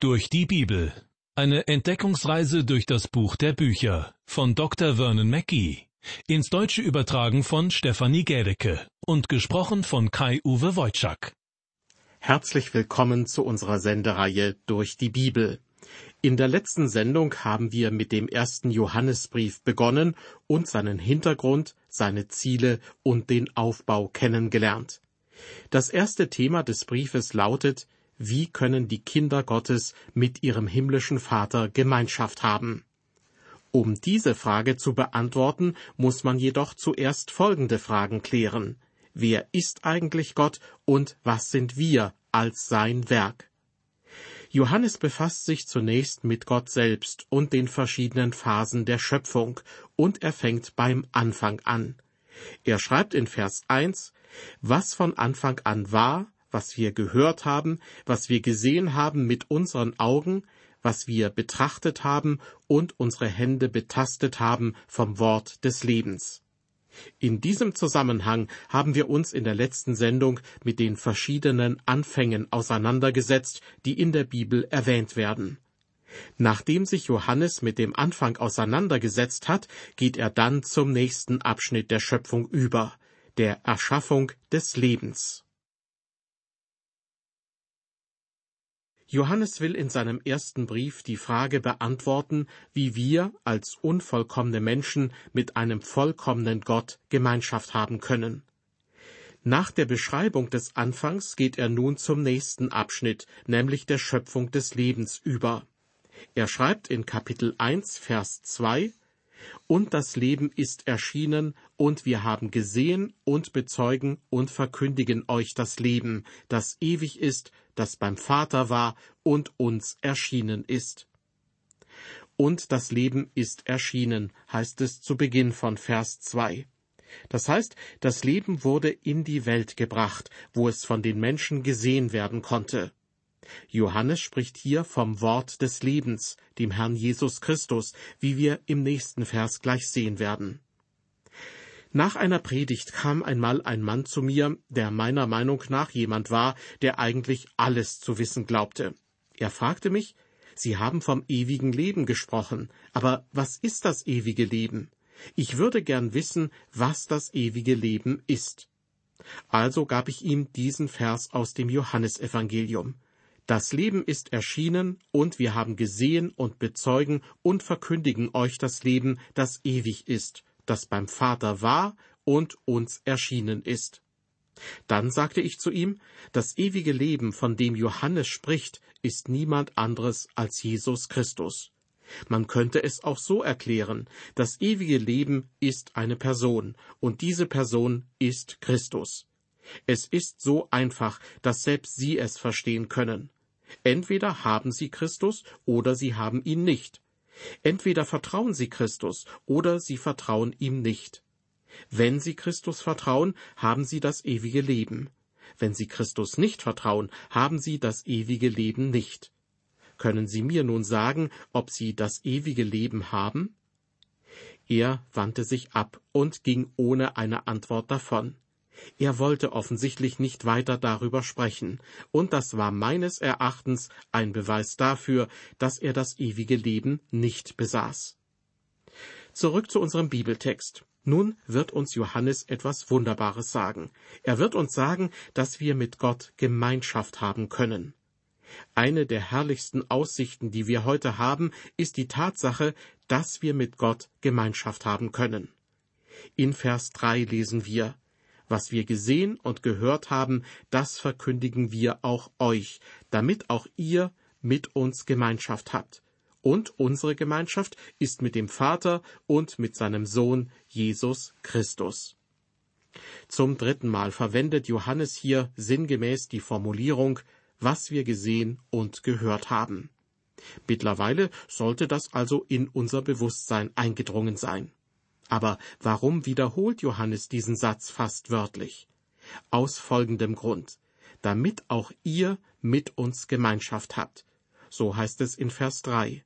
Durch die Bibel. Eine Entdeckungsreise durch das Buch der Bücher von Dr. Vernon Mackey. Ins Deutsche übertragen von Stefanie Gädecke und gesprochen von Kai-Uwe Wojczak. Herzlich willkommen zu unserer Sendereihe Durch die Bibel. In der letzten Sendung haben wir mit dem ersten Johannesbrief begonnen und seinen Hintergrund, seine Ziele und den Aufbau kennengelernt. Das erste Thema des Briefes lautet, wie können die Kinder Gottes mit ihrem himmlischen Vater Gemeinschaft haben? Um diese Frage zu beantworten, muss man jedoch zuerst folgende Fragen klären. Wer ist eigentlich Gott und was sind wir als sein Werk? Johannes befasst sich zunächst mit Gott selbst und den verschiedenen Phasen der Schöpfung, und er fängt beim Anfang an. Er schreibt in Vers 1, was von Anfang an war, was wir gehört haben, was wir gesehen haben mit unseren Augen, was wir betrachtet haben und unsere Hände betastet haben vom Wort des Lebens. In diesem Zusammenhang haben wir uns in der letzten Sendung mit den verschiedenen Anfängen auseinandergesetzt, die in der Bibel erwähnt werden. Nachdem sich Johannes mit dem Anfang auseinandergesetzt hat, geht er dann zum nächsten Abschnitt der Schöpfung über, der Erschaffung des Lebens. Johannes will in seinem ersten Brief die Frage beantworten, wie wir als unvollkommene Menschen mit einem vollkommenen Gott Gemeinschaft haben können. Nach der Beschreibung des Anfangs geht er nun zum nächsten Abschnitt, nämlich der Schöpfung des Lebens über. Er schreibt in Kapitel 1, Vers 2, und das Leben ist erschienen, und wir haben gesehen und bezeugen und verkündigen euch das Leben, das ewig ist, das beim Vater war und uns erschienen ist. Und das Leben ist erschienen, heißt es zu Beginn von Vers 2. Das heißt, das Leben wurde in die Welt gebracht, wo es von den Menschen gesehen werden konnte. Johannes spricht hier vom Wort des Lebens, dem Herrn Jesus Christus, wie wir im nächsten Vers gleich sehen werden. Nach einer Predigt kam einmal ein Mann zu mir, der meiner Meinung nach jemand war, der eigentlich alles zu wissen glaubte. Er fragte mich, Sie haben vom ewigen Leben gesprochen, aber was ist das ewige Leben? Ich würde gern wissen, was das ewige Leben ist. Also gab ich ihm diesen Vers aus dem Johannesevangelium. Das Leben ist erschienen, und wir haben gesehen und bezeugen und verkündigen euch das Leben, das ewig ist, das beim Vater war und uns erschienen ist. Dann sagte ich zu ihm, das ewige Leben, von dem Johannes spricht, ist niemand anderes als Jesus Christus. Man könnte es auch so erklären, das ewige Leben ist eine Person, und diese Person ist Christus. Es ist so einfach, dass selbst Sie es verstehen können. Entweder haben sie Christus oder sie haben ihn nicht. Entweder vertrauen sie Christus oder sie vertrauen ihm nicht. Wenn sie Christus vertrauen, haben sie das ewige Leben. Wenn sie Christus nicht vertrauen, haben sie das ewige Leben nicht. Können Sie mir nun sagen, ob Sie das ewige Leben haben? Er wandte sich ab und ging ohne eine Antwort davon. Er wollte offensichtlich nicht weiter darüber sprechen, und das war meines Erachtens ein Beweis dafür, dass er das ewige Leben nicht besaß. Zurück zu unserem Bibeltext. Nun wird uns Johannes etwas Wunderbares sagen. Er wird uns sagen, dass wir mit Gott Gemeinschaft haben können. Eine der herrlichsten Aussichten, die wir heute haben, ist die Tatsache, dass wir mit Gott Gemeinschaft haben können. In Vers 3 lesen wir, was wir gesehen und gehört haben, das verkündigen wir auch euch, damit auch ihr mit uns Gemeinschaft habt. Und unsere Gemeinschaft ist mit dem Vater und mit seinem Sohn Jesus Christus. Zum dritten Mal verwendet Johannes hier sinngemäß die Formulierung, was wir gesehen und gehört haben. Mittlerweile sollte das also in unser Bewusstsein eingedrungen sein. Aber warum wiederholt Johannes diesen Satz fast wörtlich? Aus folgendem Grund. Damit auch ihr mit uns Gemeinschaft habt. So heißt es in Vers 3.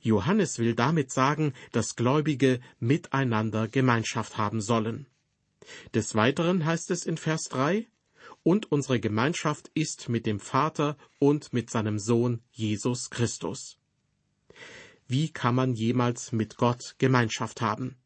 Johannes will damit sagen, dass Gläubige miteinander Gemeinschaft haben sollen. Des Weiteren heißt es in Vers 3, und unsere Gemeinschaft ist mit dem Vater und mit seinem Sohn Jesus Christus. Wie kann man jemals mit Gott Gemeinschaft haben?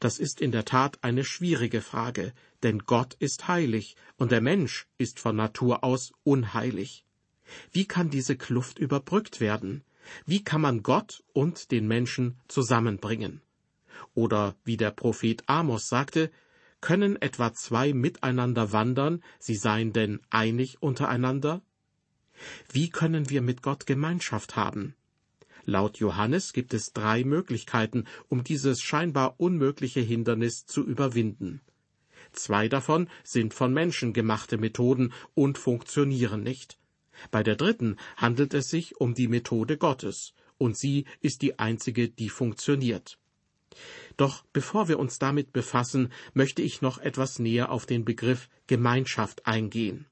Das ist in der Tat eine schwierige Frage, denn Gott ist heilig und der Mensch ist von Natur aus unheilig. Wie kann diese Kluft überbrückt werden? Wie kann man Gott und den Menschen zusammenbringen? Oder wie der Prophet Amos sagte, können etwa zwei miteinander wandern, sie seien denn einig untereinander? Wie können wir mit Gott Gemeinschaft haben? Laut Johannes gibt es drei Möglichkeiten, um dieses scheinbar unmögliche Hindernis zu überwinden. Zwei davon sind von Menschen gemachte Methoden und funktionieren nicht. Bei der dritten handelt es sich um die Methode Gottes, und sie ist die einzige, die funktioniert. Doch bevor wir uns damit befassen, möchte ich noch etwas näher auf den Begriff Gemeinschaft eingehen.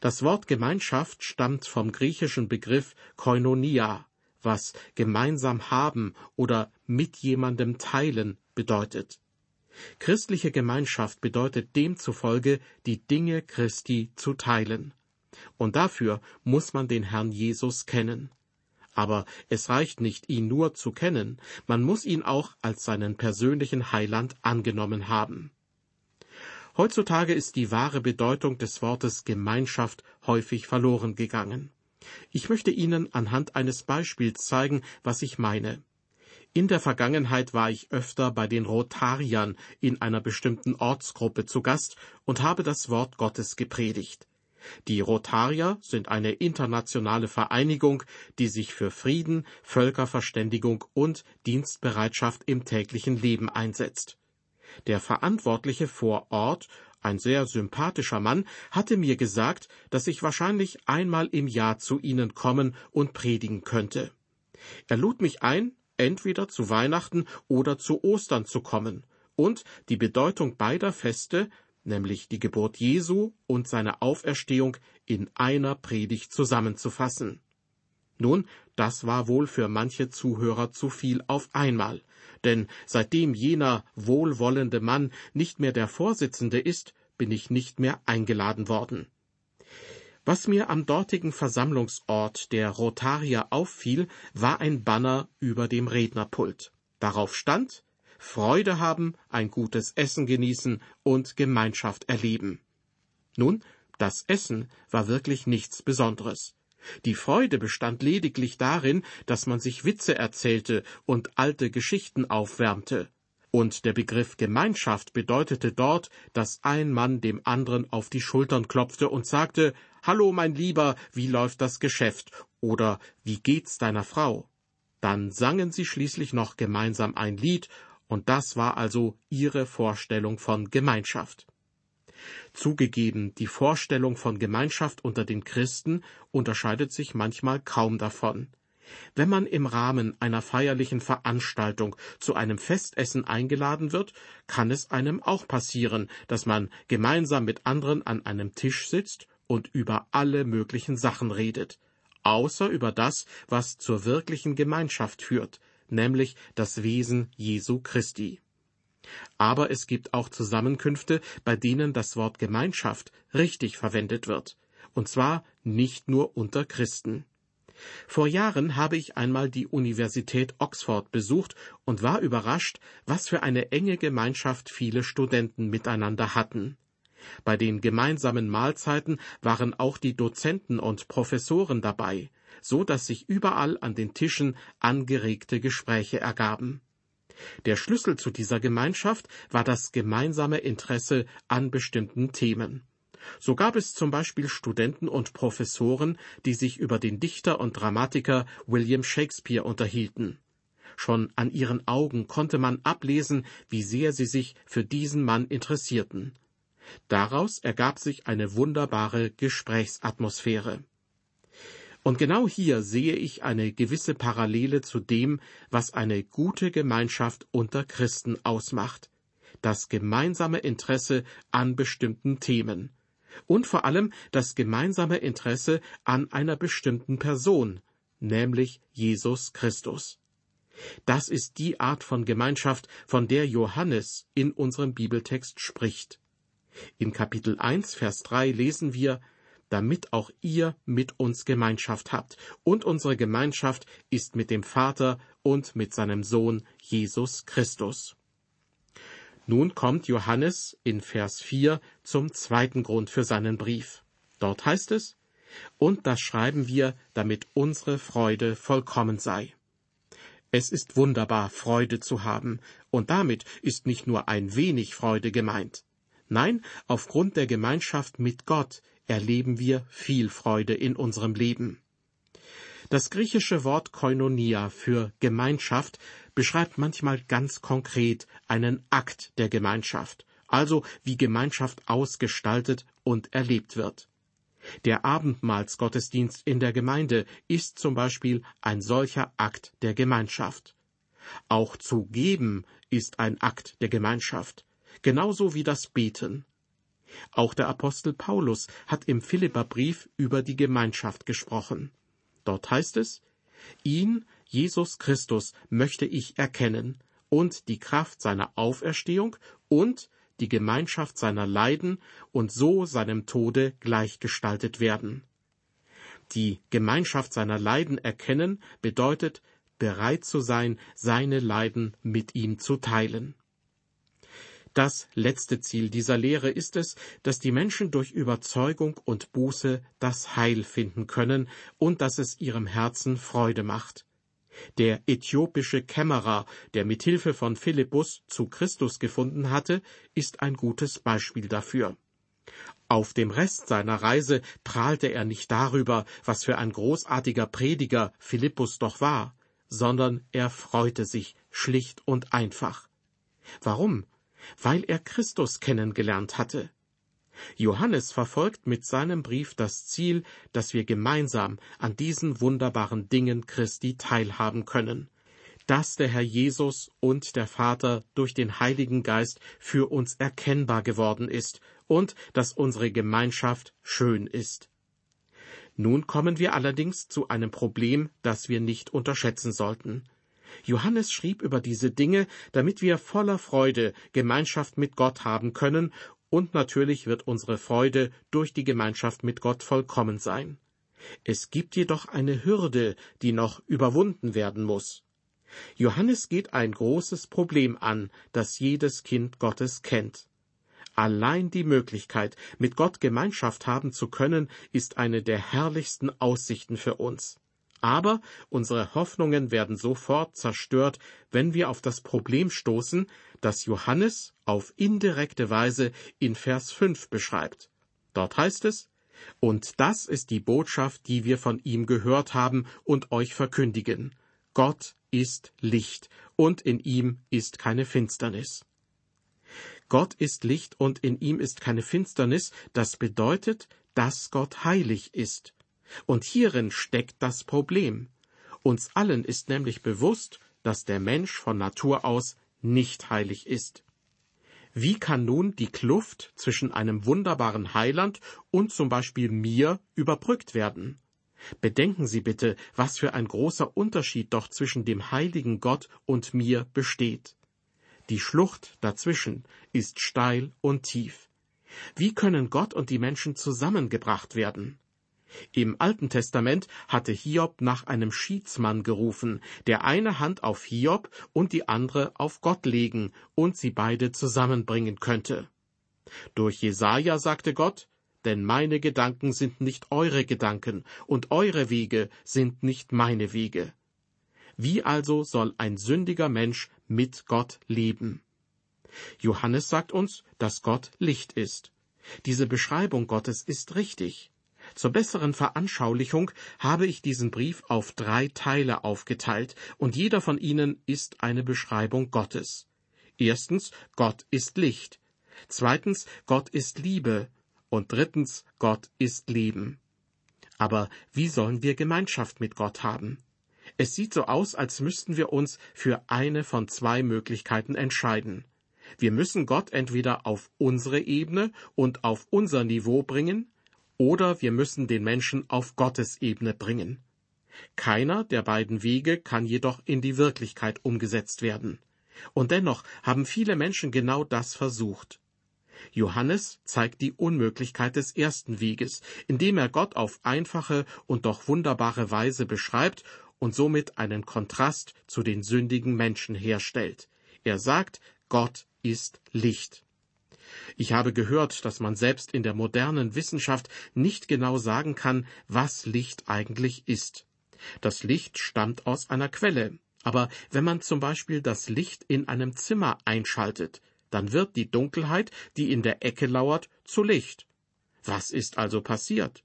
Das Wort Gemeinschaft stammt vom griechischen Begriff Koinonia, was gemeinsam haben oder mit jemandem teilen bedeutet. Christliche Gemeinschaft bedeutet demzufolge, die Dinge Christi zu teilen. Und dafür muss man den Herrn Jesus kennen. Aber es reicht nicht, ihn nur zu kennen, man muss ihn auch als seinen persönlichen Heiland angenommen haben. Heutzutage ist die wahre Bedeutung des Wortes Gemeinschaft häufig verloren gegangen. Ich möchte Ihnen anhand eines Beispiels zeigen, was ich meine. In der Vergangenheit war ich öfter bei den Rotariern in einer bestimmten Ortsgruppe zu Gast und habe das Wort Gottes gepredigt. Die Rotarier sind eine internationale Vereinigung, die sich für Frieden, Völkerverständigung und Dienstbereitschaft im täglichen Leben einsetzt. Der Verantwortliche vor Ort, ein sehr sympathischer Mann, hatte mir gesagt, dass ich wahrscheinlich einmal im Jahr zu ihnen kommen und predigen könnte. Er lud mich ein, entweder zu Weihnachten oder zu Ostern zu kommen und die Bedeutung beider Feste nämlich die Geburt Jesu und seine Auferstehung in einer Predigt zusammenzufassen. Nun, das war wohl für manche Zuhörer zu viel auf einmal, denn seitdem jener wohlwollende Mann nicht mehr der Vorsitzende ist, bin ich nicht mehr eingeladen worden. Was mir am dortigen Versammlungsort der Rotarier auffiel, war ein Banner über dem Rednerpult. Darauf stand Freude haben, ein gutes Essen genießen und Gemeinschaft erleben. Nun, das Essen war wirklich nichts Besonderes. Die Freude bestand lediglich darin, dass man sich Witze erzählte und alte Geschichten aufwärmte. Und der Begriff Gemeinschaft bedeutete dort, dass ein Mann dem anderen auf die Schultern klopfte und sagte Hallo, mein Lieber, wie läuft das Geschäft? oder Wie geht's deiner Frau? Dann sangen sie schließlich noch gemeinsam ein Lied und das war also ihre Vorstellung von Gemeinschaft. Zugegeben, die Vorstellung von Gemeinschaft unter den Christen unterscheidet sich manchmal kaum davon. Wenn man im Rahmen einer feierlichen Veranstaltung zu einem Festessen eingeladen wird, kann es einem auch passieren, dass man gemeinsam mit anderen an einem Tisch sitzt und über alle möglichen Sachen redet, außer über das, was zur wirklichen Gemeinschaft führt, nämlich das Wesen Jesu Christi. Aber es gibt auch Zusammenkünfte, bei denen das Wort Gemeinschaft richtig verwendet wird, und zwar nicht nur unter Christen. Vor Jahren habe ich einmal die Universität Oxford besucht und war überrascht, was für eine enge Gemeinschaft viele Studenten miteinander hatten. Bei den gemeinsamen Mahlzeiten waren auch die Dozenten und Professoren dabei, so dass sich überall an den Tischen angeregte Gespräche ergaben. Der Schlüssel zu dieser Gemeinschaft war das gemeinsame Interesse an bestimmten Themen. So gab es zum Beispiel Studenten und Professoren, die sich über den Dichter und Dramatiker William Shakespeare unterhielten. Schon an ihren Augen konnte man ablesen, wie sehr sie sich für diesen Mann interessierten. Daraus ergab sich eine wunderbare Gesprächsatmosphäre. Und genau hier sehe ich eine gewisse Parallele zu dem, was eine gute Gemeinschaft unter Christen ausmacht. Das gemeinsame Interesse an bestimmten Themen. Und vor allem das gemeinsame Interesse an einer bestimmten Person, nämlich Jesus Christus. Das ist die Art von Gemeinschaft, von der Johannes in unserem Bibeltext spricht. In Kapitel 1, Vers 3 lesen wir, damit auch ihr mit uns Gemeinschaft habt. Und unsere Gemeinschaft ist mit dem Vater und mit seinem Sohn Jesus Christus. Nun kommt Johannes in Vers 4 zum zweiten Grund für seinen Brief. Dort heißt es, und das schreiben wir, damit unsere Freude vollkommen sei. Es ist wunderbar, Freude zu haben, und damit ist nicht nur ein wenig Freude gemeint. Nein, aufgrund der Gemeinschaft mit Gott erleben wir viel Freude in unserem Leben. Das griechische Wort Koinonia für Gemeinschaft beschreibt manchmal ganz konkret einen Akt der Gemeinschaft, also wie Gemeinschaft ausgestaltet und erlebt wird. Der Abendmahlsgottesdienst in der Gemeinde ist zum Beispiel ein solcher Akt der Gemeinschaft. Auch zu geben ist ein Akt der Gemeinschaft, genauso wie das Beten. Auch der Apostel Paulus hat im Philipperbrief über die Gemeinschaft gesprochen. Dort heißt es, ihn, Jesus Christus, möchte ich erkennen und die Kraft seiner Auferstehung und die Gemeinschaft seiner Leiden und so seinem Tode gleichgestaltet werden. Die Gemeinschaft seiner Leiden erkennen bedeutet, bereit zu sein, seine Leiden mit ihm zu teilen. Das letzte Ziel dieser Lehre ist es, dass die Menschen durch Überzeugung und Buße das Heil finden können und dass es ihrem Herzen Freude macht. Der äthiopische Kämmerer, der mit Hilfe von Philippus zu Christus gefunden hatte, ist ein gutes Beispiel dafür. Auf dem Rest seiner Reise prahlte er nicht darüber, was für ein großartiger Prediger Philippus doch war, sondern er freute sich schlicht und einfach. Warum? Weil er Christus kennengelernt hatte. Johannes verfolgt mit seinem Brief das Ziel, dass wir gemeinsam an diesen wunderbaren Dingen Christi teilhaben können, dass der Herr Jesus und der Vater durch den Heiligen Geist für uns erkennbar geworden ist und dass unsere Gemeinschaft schön ist. Nun kommen wir allerdings zu einem Problem, das wir nicht unterschätzen sollten. Johannes schrieb über diese Dinge, damit wir voller Freude Gemeinschaft mit Gott haben können, und natürlich wird unsere Freude durch die Gemeinschaft mit Gott vollkommen sein. Es gibt jedoch eine Hürde, die noch überwunden werden muss. Johannes geht ein großes Problem an, das jedes Kind Gottes kennt. Allein die Möglichkeit, mit Gott Gemeinschaft haben zu können, ist eine der herrlichsten Aussichten für uns. Aber unsere Hoffnungen werden sofort zerstört, wenn wir auf das Problem stoßen, das Johannes auf indirekte Weise in Vers 5 beschreibt. Dort heißt es, und das ist die Botschaft, die wir von ihm gehört haben und euch verkündigen. Gott ist Licht, und in ihm ist keine Finsternis. Gott ist Licht und in ihm ist keine Finsternis, das bedeutet, dass Gott heilig ist. Und hierin steckt das Problem. Uns allen ist nämlich bewusst, dass der Mensch von Natur aus nicht heilig ist. Wie kann nun die Kluft zwischen einem wunderbaren Heiland und zum Beispiel mir überbrückt werden? Bedenken Sie bitte, was für ein großer Unterschied doch zwischen dem heiligen Gott und mir besteht. Die Schlucht dazwischen ist steil und tief. Wie können Gott und die Menschen zusammengebracht werden? Im Alten Testament hatte Hiob nach einem Schiedsmann gerufen, der eine Hand auf Hiob und die andere auf Gott legen und sie beide zusammenbringen könnte. Durch Jesaja sagte Gott, denn meine Gedanken sind nicht eure Gedanken und eure Wege sind nicht meine Wege. Wie also soll ein sündiger Mensch mit Gott leben? Johannes sagt uns, dass Gott Licht ist. Diese Beschreibung Gottes ist richtig. Zur besseren Veranschaulichung habe ich diesen Brief auf drei Teile aufgeteilt, und jeder von ihnen ist eine Beschreibung Gottes. Erstens, Gott ist Licht. Zweitens, Gott ist Liebe. Und drittens, Gott ist Leben. Aber wie sollen wir Gemeinschaft mit Gott haben? Es sieht so aus, als müssten wir uns für eine von zwei Möglichkeiten entscheiden. Wir müssen Gott entweder auf unsere Ebene und auf unser Niveau bringen, oder wir müssen den Menschen auf Gottes Ebene bringen. Keiner der beiden Wege kann jedoch in die Wirklichkeit umgesetzt werden. Und dennoch haben viele Menschen genau das versucht. Johannes zeigt die Unmöglichkeit des ersten Weges, indem er Gott auf einfache und doch wunderbare Weise beschreibt und somit einen Kontrast zu den sündigen Menschen herstellt. Er sagt, Gott ist Licht. Ich habe gehört, dass man selbst in der modernen Wissenschaft nicht genau sagen kann, was Licht eigentlich ist. Das Licht stammt aus einer Quelle, aber wenn man zum Beispiel das Licht in einem Zimmer einschaltet, dann wird die Dunkelheit, die in der Ecke lauert, zu Licht. Was ist also passiert?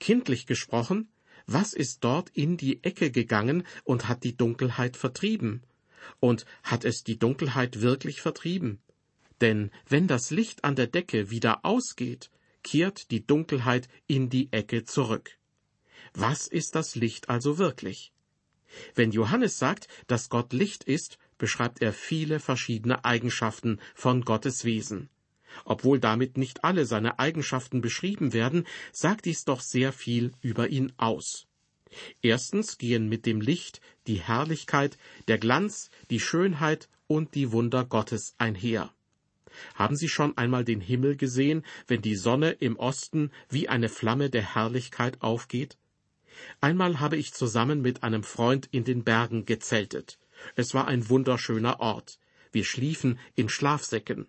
Kindlich gesprochen, was ist dort in die Ecke gegangen und hat die Dunkelheit vertrieben? Und hat es die Dunkelheit wirklich vertrieben? Denn wenn das Licht an der Decke wieder ausgeht, kehrt die Dunkelheit in die Ecke zurück. Was ist das Licht also wirklich? Wenn Johannes sagt, dass Gott Licht ist, beschreibt er viele verschiedene Eigenschaften von Gottes Wesen. Obwohl damit nicht alle seine Eigenschaften beschrieben werden, sagt dies doch sehr viel über ihn aus. Erstens gehen mit dem Licht die Herrlichkeit, der Glanz, die Schönheit und die Wunder Gottes einher. Haben Sie schon einmal den Himmel gesehen, wenn die Sonne im Osten wie eine Flamme der Herrlichkeit aufgeht? Einmal habe ich zusammen mit einem Freund in den Bergen gezeltet. Es war ein wunderschöner Ort. Wir schliefen in Schlafsäcken.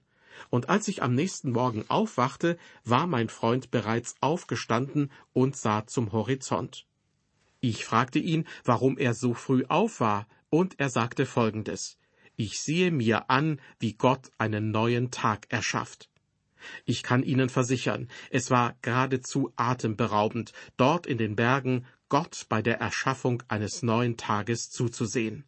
Und als ich am nächsten Morgen aufwachte, war mein Freund bereits aufgestanden und sah zum Horizont. Ich fragte ihn, warum er so früh auf war, und er sagte Folgendes Ich sehe mir an, wie Gott einen neuen Tag erschafft. Ich kann Ihnen versichern, es war geradezu atemberaubend, dort in den Bergen Gott bei der Erschaffung eines neuen Tages zuzusehen.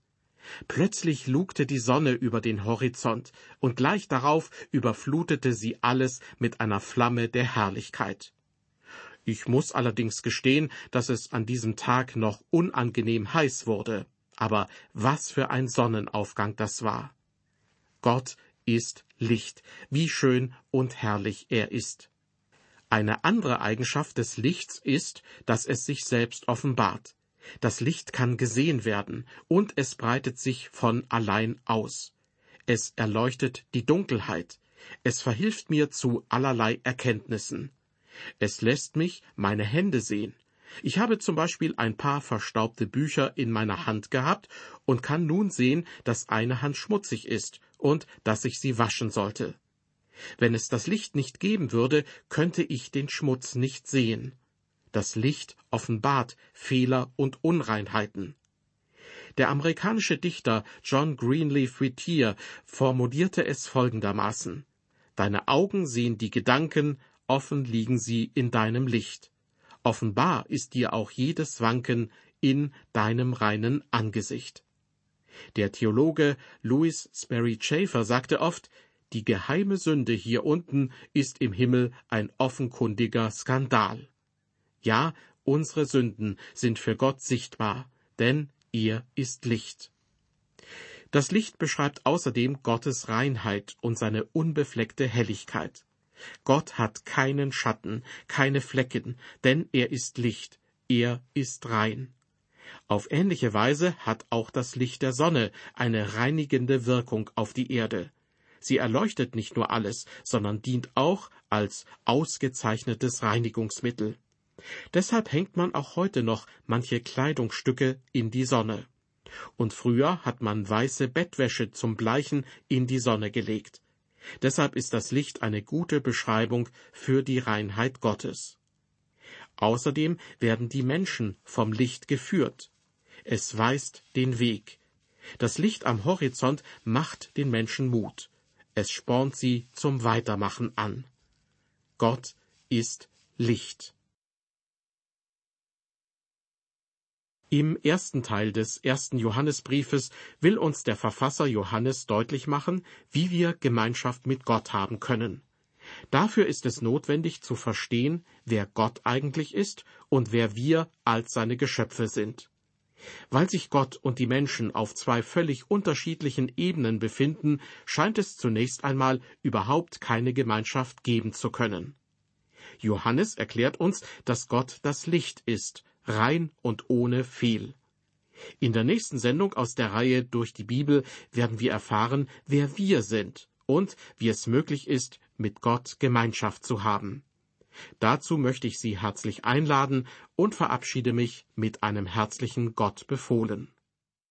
Plötzlich lugte die Sonne über den Horizont, und gleich darauf überflutete sie alles mit einer Flamme der Herrlichkeit. Ich muss allerdings gestehen, dass es an diesem Tag noch unangenehm heiß wurde. Aber was für ein Sonnenaufgang das war. Gott ist Licht, wie schön und herrlich er ist. Eine andere Eigenschaft des Lichts ist, dass es sich selbst offenbart. Das Licht kann gesehen werden, und es breitet sich von allein aus. Es erleuchtet die Dunkelheit. Es verhilft mir zu allerlei Erkenntnissen. Es lässt mich meine Hände sehen. Ich habe zum Beispiel ein paar verstaubte Bücher in meiner Hand gehabt und kann nun sehen, dass eine Hand schmutzig ist und dass ich sie waschen sollte. Wenn es das Licht nicht geben würde, könnte ich den Schmutz nicht sehen. Das Licht offenbart Fehler und Unreinheiten. Der amerikanische Dichter John Greenleaf Whittier formulierte es folgendermaßen Deine Augen sehen die Gedanken, offen liegen sie in deinem Licht. Offenbar ist dir auch jedes Wanken in deinem reinen Angesicht. Der Theologe Louis Sperry Chafer sagte oft, die geheime Sünde hier unten ist im Himmel ein offenkundiger Skandal. Ja, unsere Sünden sind für Gott sichtbar, denn er ist Licht. Das Licht beschreibt außerdem Gottes Reinheit und seine unbefleckte Helligkeit. Gott hat keinen Schatten, keine Flecken, denn er ist Licht, er ist rein. Auf ähnliche Weise hat auch das Licht der Sonne eine reinigende Wirkung auf die Erde. Sie erleuchtet nicht nur alles, sondern dient auch als ausgezeichnetes Reinigungsmittel. Deshalb hängt man auch heute noch manche Kleidungsstücke in die Sonne. Und früher hat man weiße Bettwäsche zum Bleichen in die Sonne gelegt. Deshalb ist das Licht eine gute Beschreibung für die Reinheit Gottes. Außerdem werden die Menschen vom Licht geführt. Es weist den Weg. Das Licht am Horizont macht den Menschen Mut es spornt sie zum Weitermachen an. Gott ist Licht. Im ersten Teil des ersten Johannesbriefes will uns der Verfasser Johannes deutlich machen, wie wir Gemeinschaft mit Gott haben können. Dafür ist es notwendig zu verstehen, wer Gott eigentlich ist und wer wir als seine Geschöpfe sind. Weil sich Gott und die Menschen auf zwei völlig unterschiedlichen Ebenen befinden, scheint es zunächst einmal überhaupt keine Gemeinschaft geben zu können. Johannes erklärt uns, dass Gott das Licht ist, rein und ohne Fehl. In der nächsten Sendung aus der Reihe durch die Bibel werden wir erfahren, wer wir sind und wie es möglich ist, mit Gott Gemeinschaft zu haben. Dazu möchte ich Sie herzlich einladen und verabschiede mich mit einem herzlichen Gott befohlen.